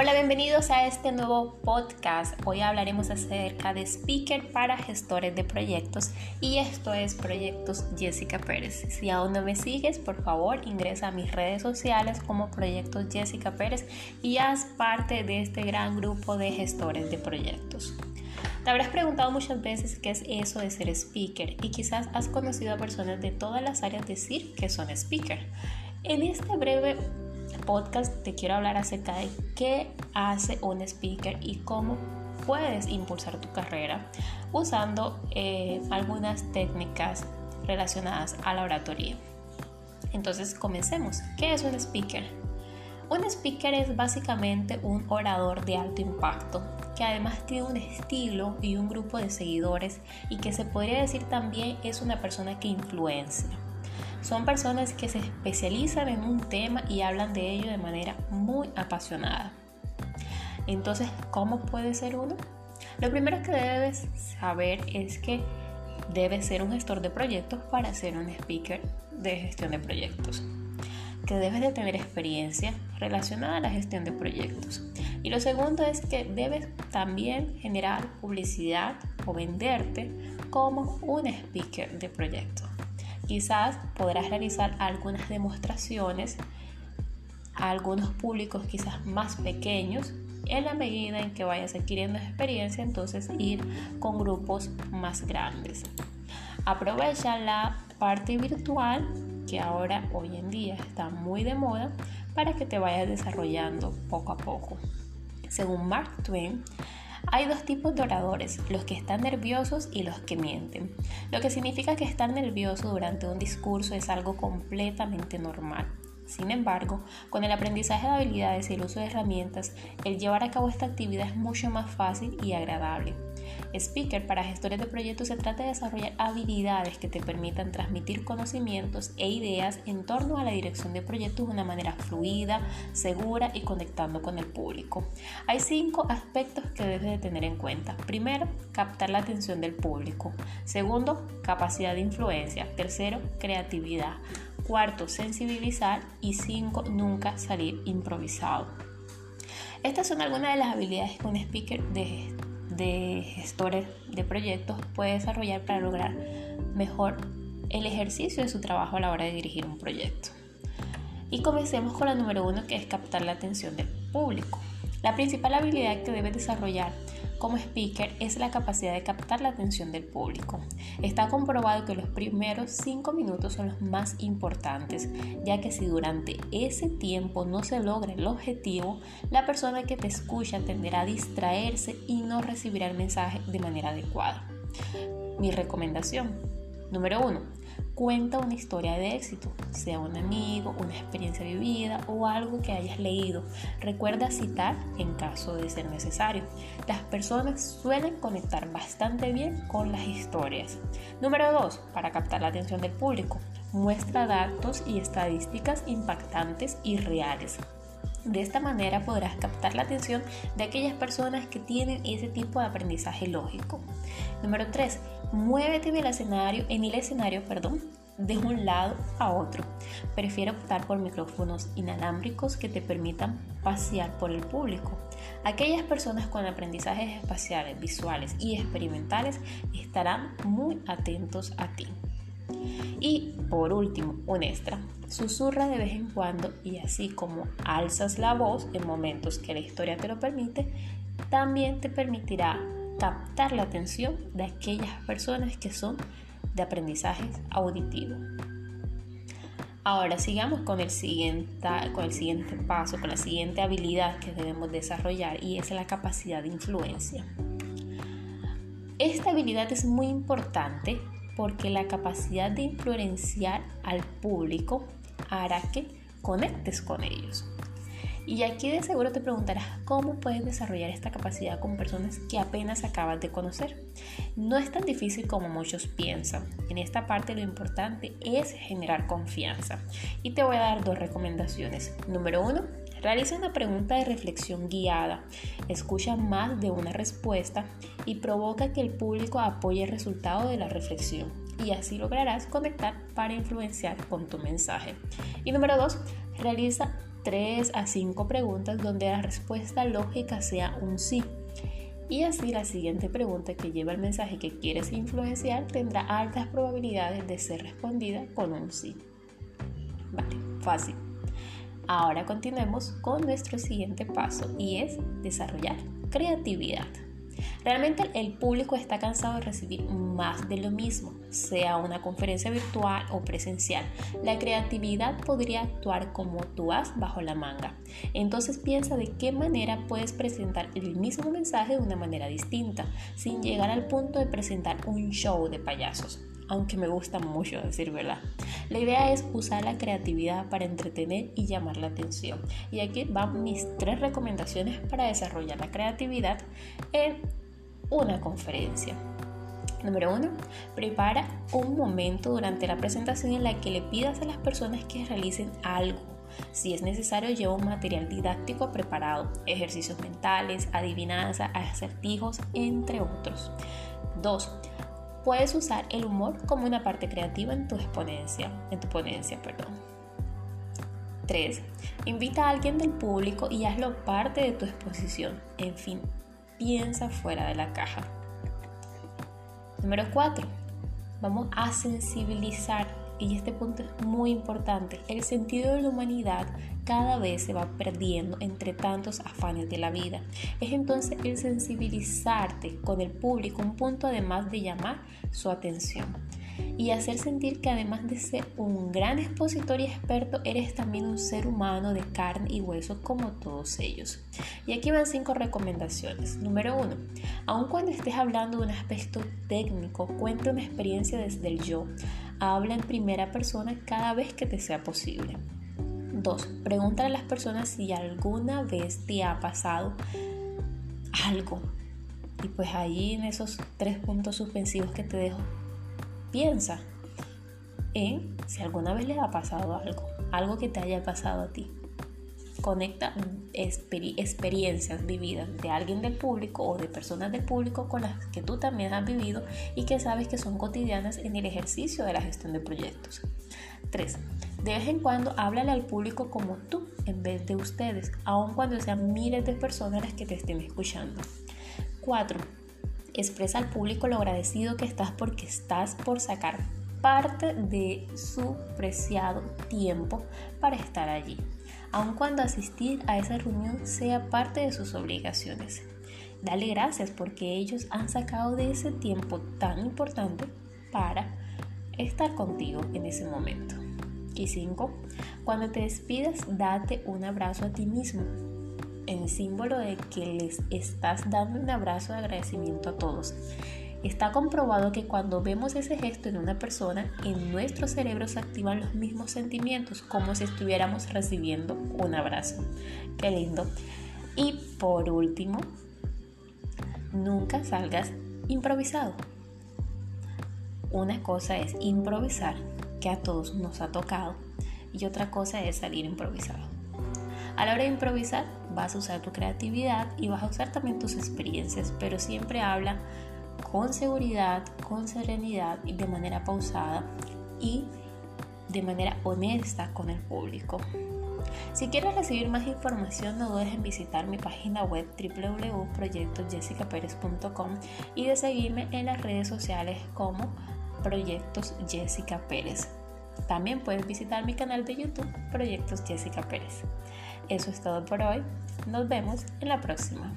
Hola, bienvenidos a este nuevo podcast. Hoy hablaremos acerca de speaker para gestores de proyectos y esto es Proyectos Jessica Pérez. Si aún no me sigues, por favor ingresa a mis redes sociales como Proyectos Jessica Pérez y haz parte de este gran grupo de gestores de proyectos. Te habrás preguntado muchas veces qué es eso de ser speaker y quizás has conocido a personas de todas las áreas decir que son speaker. En este breve podcast te quiero hablar acerca de qué hace un speaker y cómo puedes impulsar tu carrera usando eh, algunas técnicas relacionadas a la oratoria. Entonces comencemos. ¿Qué es un speaker? Un speaker es básicamente un orador de alto impacto que además tiene un estilo y un grupo de seguidores y que se podría decir también es una persona que influencia. Son personas que se especializan en un tema y hablan de ello de manera muy apasionada. Entonces, ¿cómo puede ser uno? Lo primero que debes saber es que debes ser un gestor de proyectos para ser un speaker de gestión de proyectos. Que debes de tener experiencia relacionada a la gestión de proyectos. Y lo segundo es que debes también generar publicidad o venderte como un speaker de proyectos. Quizás podrás realizar algunas demostraciones a algunos públicos quizás más pequeños en la medida en que vayas adquiriendo experiencia, entonces ir con grupos más grandes. Aprovecha la parte virtual que ahora hoy en día está muy de moda para que te vayas desarrollando poco a poco. Según Mark Twain, hay dos tipos de oradores, los que están nerviosos y los que mienten, lo que significa que estar nervioso durante un discurso es algo completamente normal. Sin embargo, con el aprendizaje de habilidades y el uso de herramientas, el llevar a cabo esta actividad es mucho más fácil y agradable. Speaker para gestores de proyectos se trata de desarrollar habilidades que te permitan transmitir conocimientos e ideas en torno a la dirección de proyectos de una manera fluida, segura y conectando con el público. Hay cinco aspectos que debes de tener en cuenta. Primero, captar la atención del público. Segundo, capacidad de influencia. Tercero, creatividad. Cuarto, sensibilizar. Y cinco, nunca salir improvisado. Estas son algunas de las habilidades que un speaker de de gestores de proyectos puede desarrollar para lograr mejor el ejercicio de su trabajo a la hora de dirigir un proyecto. Y comencemos con la número uno que es captar la atención del público. La principal habilidad que debes desarrollar como speaker es la capacidad de captar la atención del público. Está comprobado que los primeros 5 minutos son los más importantes, ya que si durante ese tiempo no se logra el objetivo, la persona que te escucha tenderá a distraerse y no recibirá el mensaje de manera adecuada. Mi recomendación. Número 1 cuenta una historia de éxito, sea un amigo, una experiencia vivida o algo que hayas leído. Recuerda citar en caso de ser necesario. Las personas suelen conectar bastante bien con las historias. Número 2. Para captar la atención del público, muestra datos y estadísticas impactantes y reales. De esta manera podrás captar la atención de aquellas personas que tienen ese tipo de aprendizaje lógico. Número 3. Muévete en el escenario, en el escenario, perdón, de un lado a otro. Prefiere optar por micrófonos inalámbricos que te permitan pasear por el público. Aquellas personas con aprendizajes espaciales, visuales y experimentales estarán muy atentos a ti. Y por último, un extra. Susurra de vez en cuando y así como alzas la voz en momentos que la historia te lo permite, también te permitirá captar la atención de aquellas personas que son de aprendizaje auditivo. Ahora sigamos con el, siguiente, con el siguiente paso, con la siguiente habilidad que debemos desarrollar y es la capacidad de influencia. Esta habilidad es muy importante porque la capacidad de influenciar al público hará que conectes con ellos. Y aquí de seguro te preguntarás cómo puedes desarrollar esta capacidad con personas que apenas acabas de conocer. No es tan difícil como muchos piensan. En esta parte lo importante es generar confianza. Y te voy a dar dos recomendaciones. Número uno, Realiza una pregunta de reflexión guiada, escucha más de una respuesta y provoca que el público apoye el resultado de la reflexión y así lograrás conectar para influenciar con tu mensaje. Y número dos, realiza 3 a 5 preguntas donde la respuesta lógica sea un sí. Y así la siguiente pregunta que lleva el mensaje que quieres influenciar tendrá altas probabilidades de ser respondida con un sí. Vale, fácil. Ahora continuemos con nuestro siguiente paso y es desarrollar creatividad. Realmente el público está cansado de recibir más de lo mismo, sea una conferencia virtual o presencial. La creatividad podría actuar como tú has bajo la manga. Entonces piensa de qué manera puedes presentar el mismo mensaje de una manera distinta, sin llegar al punto de presentar un show de payasos aunque me gusta mucho decir verdad. La idea es usar la creatividad para entretener y llamar la atención. Y aquí van mis tres recomendaciones para desarrollar la creatividad en una conferencia. Número uno, prepara un momento durante la presentación en la que le pidas a las personas que realicen algo. Si es necesario, lleva un material didáctico preparado, ejercicios mentales, adivinanzas, acertijos, entre otros. 2. Puedes usar el humor como una parte creativa en tu exponencia, en tu ponencia, perdón. 3. Invita a alguien del público y hazlo parte de tu exposición. En fin, piensa fuera de la caja. Número 4. Vamos a sensibilizar, y este punto es muy importante, el sentido de la humanidad cada vez se va perdiendo entre tantos afanes de la vida. Es entonces el sensibilizarte con el público un punto además de llamar su atención y hacer sentir que además de ser un gran expositor y experto, eres también un ser humano de carne y hueso como todos ellos. Y aquí van cinco recomendaciones. Número uno, aun cuando estés hablando de un aspecto técnico, cuenta una experiencia desde el yo. Habla en primera persona cada vez que te sea posible. 2. Pregúntale a las personas si alguna vez te ha pasado algo. Y pues ahí en esos tres puntos suspensivos que te dejo, piensa en si alguna vez le ha pasado algo, algo que te haya pasado a ti. Conecta experiencias vividas de alguien del público o de personas del público con las que tú también has vivido y que sabes que son cotidianas en el ejercicio de la gestión de proyectos. 3. De vez en cuando háblale al público como tú en vez de ustedes, aun cuando sean miles de personas las que te estén escuchando. 4. Expresa al público lo agradecido que estás porque estás por sacar parte de su preciado tiempo para estar allí, aun cuando asistir a esa reunión sea parte de sus obligaciones. Dale gracias porque ellos han sacado de ese tiempo tan importante para estar contigo en ese momento. Y 5. Cuando te despidas, date un abrazo a ti mismo, en símbolo de que les estás dando un abrazo de agradecimiento a todos. Está comprobado que cuando vemos ese gesto en una persona, en nuestro cerebro se activan los mismos sentimientos, como si estuviéramos recibiendo un abrazo. Qué lindo. Y por último, nunca salgas improvisado. Una cosa es improvisar, que a todos nos ha tocado, y otra cosa es salir improvisado. A la hora de improvisar, vas a usar tu creatividad y vas a usar también tus experiencias, pero siempre habla con seguridad, con serenidad y de manera pausada y de manera honesta con el público. Si quieres recibir más información, no dudes en visitar mi página web www.proyectosjessicaperez.com y de seguirme en las redes sociales como Proyectos Jessica Pérez. También puedes visitar mi canal de YouTube Proyectos Jessica Pérez. Eso es todo por hoy. Nos vemos en la próxima.